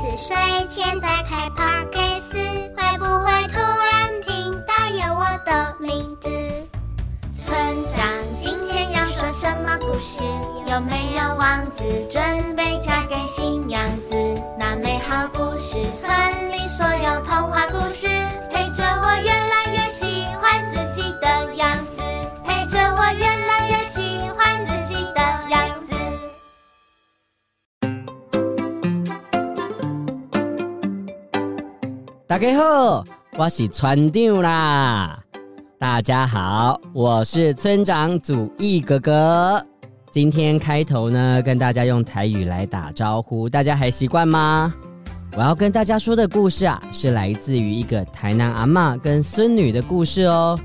子睡前打开 Podcast，会不会突然听到有我的名字？村长今天要说什么故事？有没有王子准备嫁给新娘子？那美好故事，村里所有童话故事，大家好，我是村长啦。大家好，我是村长祖逸哥哥。今天开头呢，跟大家用台语来打招呼，大家还习惯吗？我要跟大家说的故事啊，是来自于一个台南阿妈跟孙女的故事哦。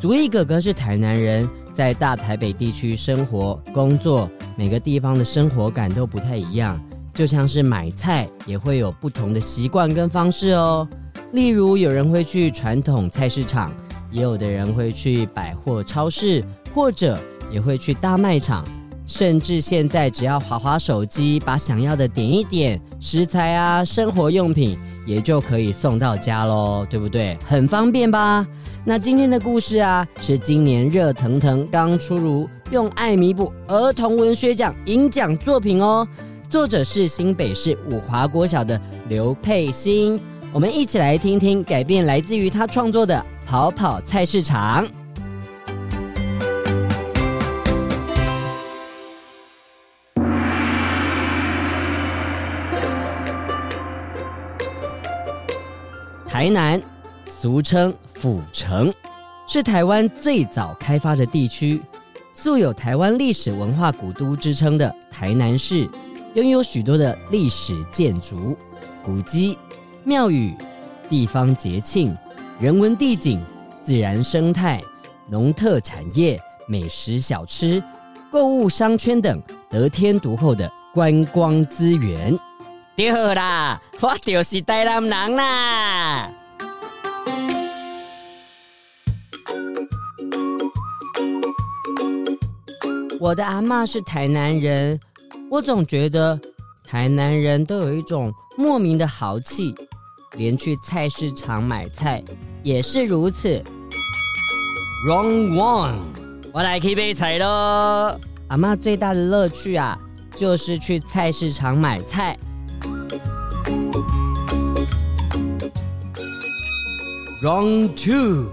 祖逸哥哥是台南人，在大台北地区生活工作，每个地方的生活感都不太一样，就像是买菜也会有不同的习惯跟方式哦。例如，有人会去传统菜市场，也有的人会去百货超市，或者也会去大卖场，甚至现在只要滑滑手机，把想要的点一点，食材啊、生活用品也就可以送到家喽，对不对？很方便吧？那今天的故事啊，是今年热腾腾刚出炉，用爱弥补儿童文学奖银奖作品哦，作者是新北市五华国小的刘佩欣。我们一起来听听改变来自于他创作的《跑跑菜市场》。台南，俗称府城，是台湾最早开发的地区，素有台湾历史文化古都之称的台南市，拥有许多的历史建筑、古迹。庙宇、地方节庆、人文地景、自然生态、农特产业、美食小吃、购物商圈等得天独厚的观光资源。对啦，我就是台南人啦。我的阿嬷是台南人，我总觉得台南人都有一种莫名的豪气。连去菜市场买菜也是如此。Wrong one，我来去买菜喽。阿妈最大的乐趣啊，就是去菜市场买菜。Wrong two，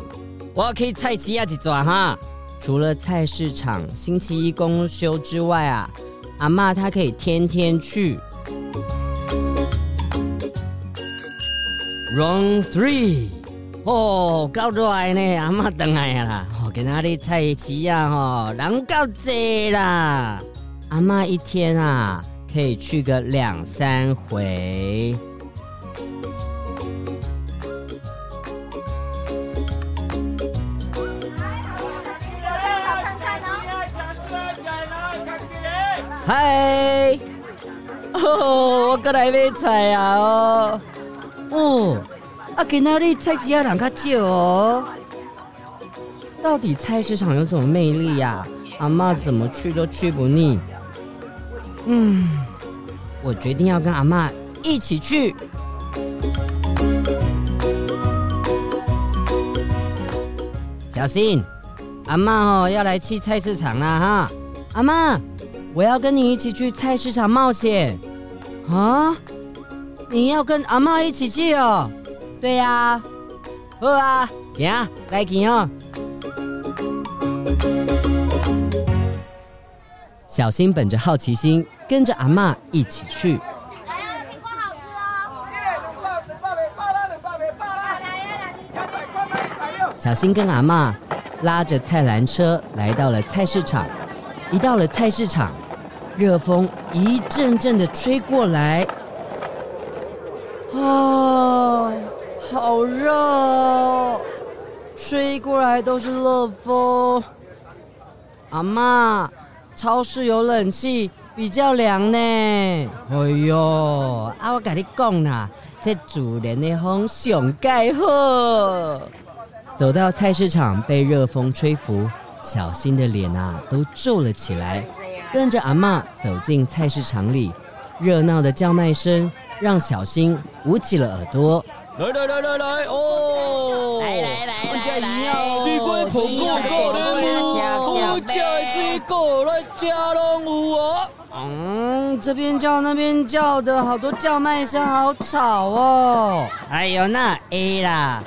我可以菜市啊一转哈。除了菜市场星期一公休之外啊，阿妈她可以天天去。Round three，哦，够热呢，阿嬷回来啦。哦，今仔日菜市啊，哦，人够济啦。阿妈一天啊，可以去个两三回。嗨，哦，我过来买菜啊，哦。哦，啊，今仔日菜市啊人较少哦。到底菜市场有什么魅力呀？啊？阿嬷怎么去都去不腻。嗯，我决定要跟阿嬷一起去。小心，阿嬷哦要来去菜市场啦哈！阿嬷，我要跟你一起去菜市场冒险啊！你要跟阿嬷一起去哦？对呀、啊，好啊，行，来去哦。小新本着好奇心，跟着阿嬷一起去。小新跟阿嬷拉着菜篮车来到了菜市场。一到了菜市场，热风一阵阵的吹过来，好热哦！吹过来都是热风。阿妈，超市有冷气，比较凉呢。哎呦，啊，我跟你讲啦，这自然的风上盖好。走到菜市场，被热风吹拂，小新的脸啊都皱了起来。跟着阿妈走进菜市场里，热闹的叫卖声让小新捂起了耳朵。来来来来来哦！来来来来来，水果捧过过来，好吃的水果来家拢有哦。嗯，这边叫那边叫的好多叫卖声，好吵哦。哎呦，那 A 啦。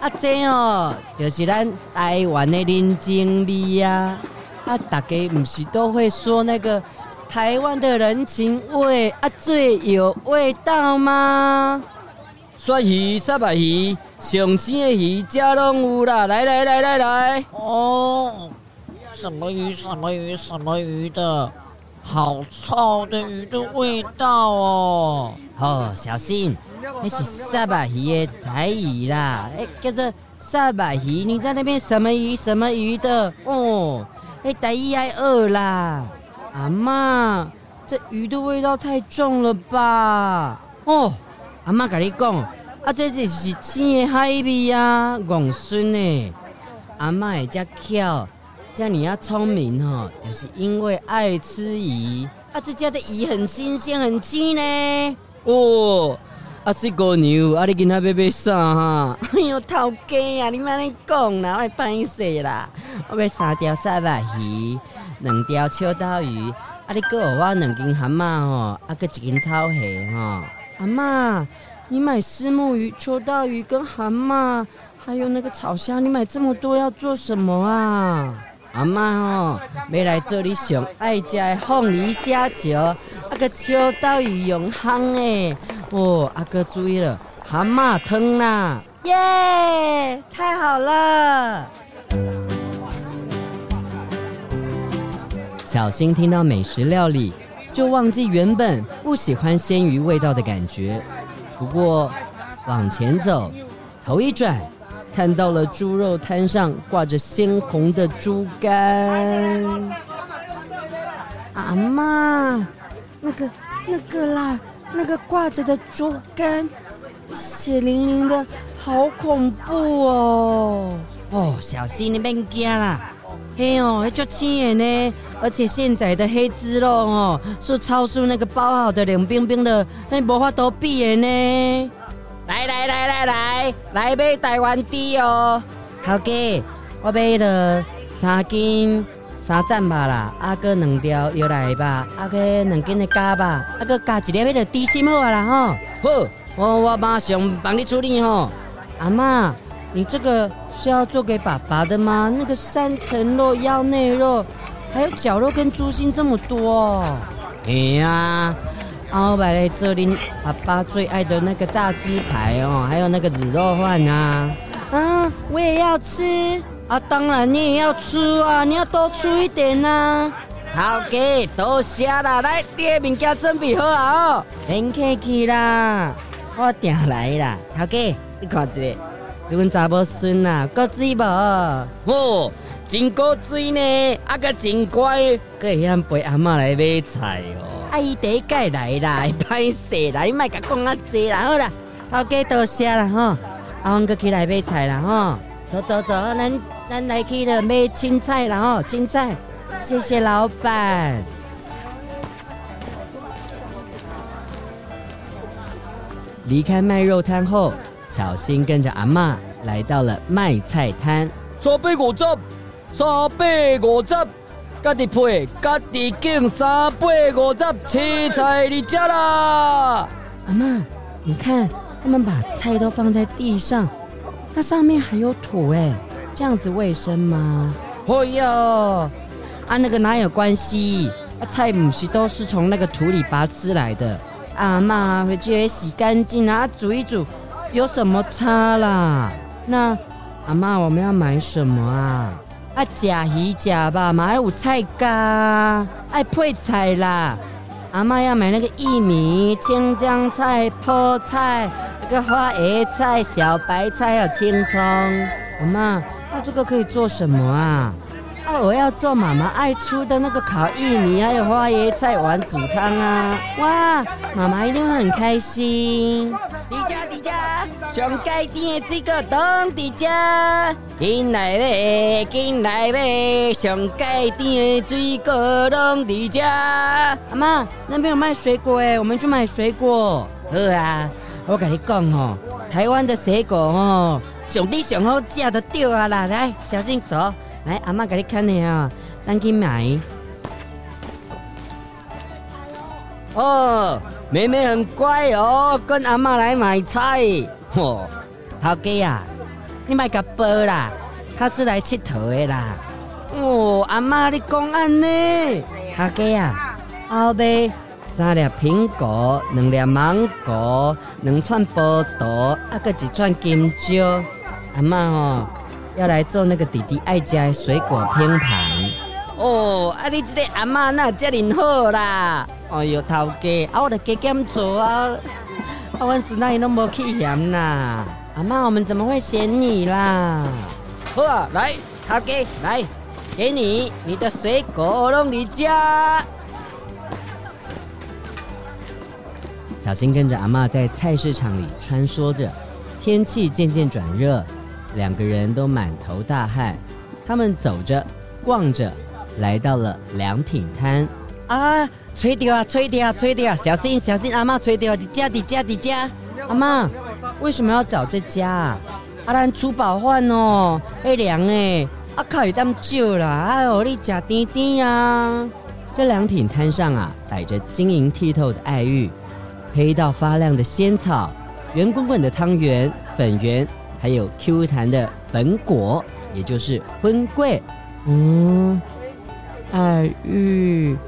啊，这哦，就是咱台湾的林经理呀！啊，大家不是都会说那个台湾的人情味啊，最有味道吗？鳕鱼、沙白鱼、上青的鱼，家拢有啦！来来来来来，哦，什么鱼？什么鱼？什么鱼的？好臭的鱼的味道哦！哦，小心。那是沙白鱼的台语啦，哎，叫做沙白鱼。你在那边什么鱼什么鱼的？哦，哎，台语还饿啦。阿妈，这鱼的味道太重了吧？哦，阿妈甲你讲，啊，这就是青的海味啊，戆孙呢。阿妈也叫巧，叫你要聪明哦，就是因为爱吃鱼。啊，这家的鱼很新鲜，很鲜呢。哦。啊，是个牛，啊，你今仔要买啥哈？哎呦，头家啊，你莫你讲啦，我歹势啦，我要三条沙白鱼，两条秋刀鱼，啊，你搁有我两斤蛤蟆吼，啊，搁一斤草虾吼。阿妈，你买丝木鱼、秋刀鱼跟蛤蟆，还有那个草虾，你买这么多要做什么啊？阿妈哦，要来做你上爱食的凤梨虾球，啊，个秋刀鱼用烘诶。哦，阿哥注意了，蛤蟆汤啦！耶，太好了！小新听到美食料理，就忘记原本不喜欢鲜鱼味道的感觉。不过往前走，头一转，看到了猪肉摊上挂着鲜红的猪肝。阿妈，那个，那个啦。那个挂着的猪肝，血淋淋的，好恐怖哦！哦，小心你别惊啦！嘿哦，还足轻的呢，而且现在的黑猪肉哦，是超出那个包好的冷冰冰的，那无法多比的呢。来来来来来，来买台湾猪哦！头家，我买了三斤。三盏吧啦，阿哥两条又来吧，阿哥两斤的加吧，阿哥加一粒那个猪心好啊啦吼。好，我我马上帮你处理吼。阿妈，你这个是要做给爸爸的吗？那个三层肉、腰内肉，还有绞肉跟猪心这么多。哎呀，我买来这里爸爸最爱的那个炸鸡排哦，还有那个卤肉饭啊。啊，我也要吃。啊，当然你也要吃啊，你要多出一点呐、啊。好嘅，多谢啦，来，第二物件准备好啊哦，免客气啦，我定来啦。好给，你看这个，这阮查某孙啊，够水无？哦，真古水呢，啊个真乖，阁会晓陪阿嬷来买菜哦。阿姨第一届来啦，歹势啦，你莫甲讲啊济啦，好啦，头家多谢啦吼，阿阮阁起来买菜啦吼，走走走，咱。咱来去了买青菜了哦，青菜，谢谢老板。离开卖肉摊后，小新跟着阿妈来到了卖菜摊。三百五十，三百五十，家己配，家己敬，三百五十，青菜你吃啦。阿妈，你看，他们把菜都放在地上，那上面还有土哎。这样子卫生吗？哎呦，啊那个哪有关系？啊菜不是都是从那个土里拔出来的？阿妈回去也洗干净啊，煮一煮，有什么差啦？那阿妈我们要买什么啊？啊，食鱼食肉嘛，还有菜咖，爱配菜啦。阿妈要买那个薏米、青江菜、菠菜，那个花椰菜、小白菜，还有青葱。阿妈，那这个可以做什么啊？啊，我要做妈妈爱出的那个烤薏米，还有花椰菜丸煮汤啊！哇，妈妈一定会很开心。迪迦迪迦，上街店的水果冻迪迦，进来呗，进来呗，上街店的水果冻迪迦。阿妈，那边有卖水果哎，我们去买水果。好啊，我跟你讲哦，台湾的水果哦，上帝上好吃的对啊啦，来，小心走。来，阿妈给你看下啊，当去买。哦。妹妹很乖哦，跟阿妈来买菜。嚯，头家啊，你买个包啦，他是来佚佗的啦。哦，阿妈你讲安呢？头家啊，后背三粒苹果，两粒芒果，两串葡萄，啊个一串金蕉。阿妈哦，要来做那个弟弟爱吃的水果拼盘。哦，啊你这个阿妈那这么好啦。哎呦，头家，啊，我得加减做啊！啊，阮孙仔伊拢无去嫌啦。阿妈，我们怎么会嫌你啦？好啊，来，头家，来，给你你的水果拢你家。小新跟着阿妈在菜市场里穿梭着，天气渐渐转热，两个人都满头大汗。他们走着，逛着，来到了凉亭摊啊。吹掉啊！吹掉啊！吹掉啊！小心小心！阿妈吹掉！你家你家你家！阿妈为什么要找这家啊？阿兰出饱饭哦，会凉哎！阿靠，有点久了，哎呦，你吃甜甜呀！这凉亭摊上啊，摆着晶莹剔透的爱玉，黑到发亮的仙草，圆滚滚的汤圆、粉圆，还有 Q 弹的粉果，也就是粉粿。嗯，爱玉。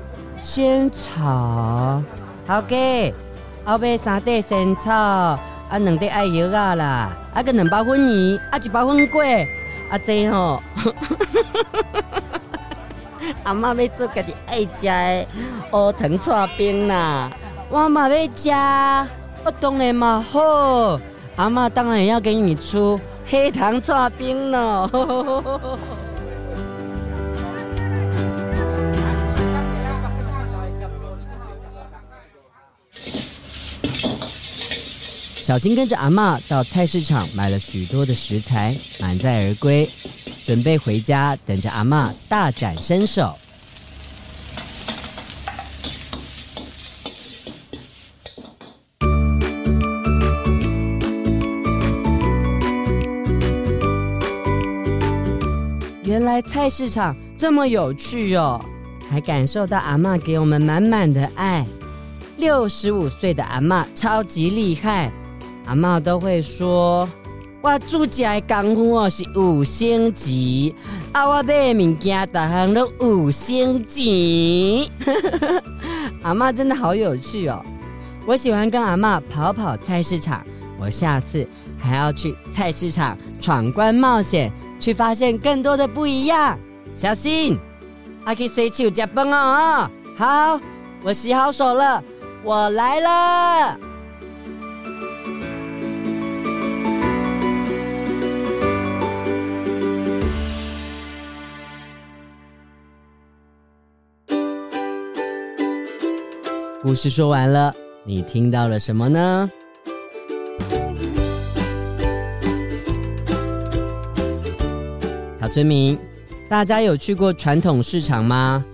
仙草，头家，后尾三块仙草，啊，两块爱玉啊啦，啊个两包粉圆，啊一包粉粿，啊这吼，阿妈要做家己爱食的乌糖搓冰啦，我嘛要吃，我当然嘛好，阿妈当然也要给你出黑糖搓冰了。小新跟着阿嬷到菜市场买了许多的食材，满载而归，准备回家等着阿嬷大展身手。原来菜市场这么有趣哦，还感受到阿嬷给我们满满的爱。六十五岁的阿嬷超级厉害。阿嬷都会说：“我煮起来功夫哦是五星级，啊我买的物件大项都五星级。”阿嬷真的好有趣哦！我喜欢跟阿嬷跑跑菜市场，我下次还要去菜市场闯关冒险，去发现更多的不一样。小心，阿去洗手吃饭哦！好，我洗好手了，我来了。故事说完了，你听到了什么呢？小村民，大家有去过传统市场吗？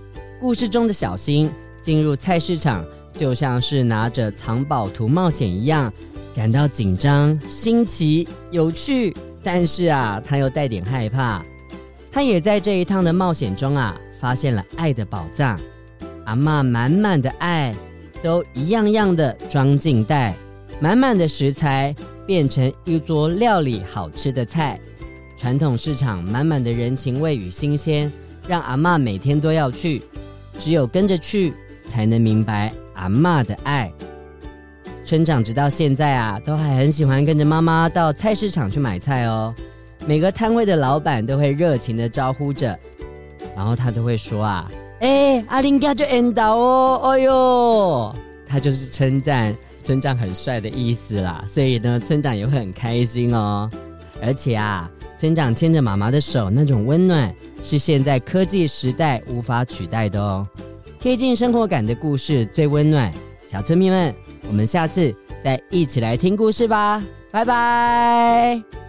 故事中的小新进入菜市场，就像是拿着藏宝图冒险一样，感到紧张、新奇、有趣，但是啊，他又带点害怕。他也在这一趟的冒险中啊，发现了爱的宝藏，阿嬷满满的爱。都一样样的装进袋，满满的食材变成一桌料理好吃的菜。传统市场满满的人情味与新鲜，让阿妈每天都要去。只有跟着去，才能明白阿妈的爱。村长直到现在啊，都还很喜欢跟着妈妈到菜市场去买菜哦。每个摊位的老板都会热情的招呼着，然后他都会说啊，哎，阿林家就缘投哦，哎呦，他就是称赞村长很帅的意思啦，所以呢，村长也会很开心哦。而且啊，村长牵着妈妈的手，那种温暖是现在科技时代无法取代的哦。贴近生活感的故事最温暖，小村民们，我们下次再一起来听故事吧，拜拜。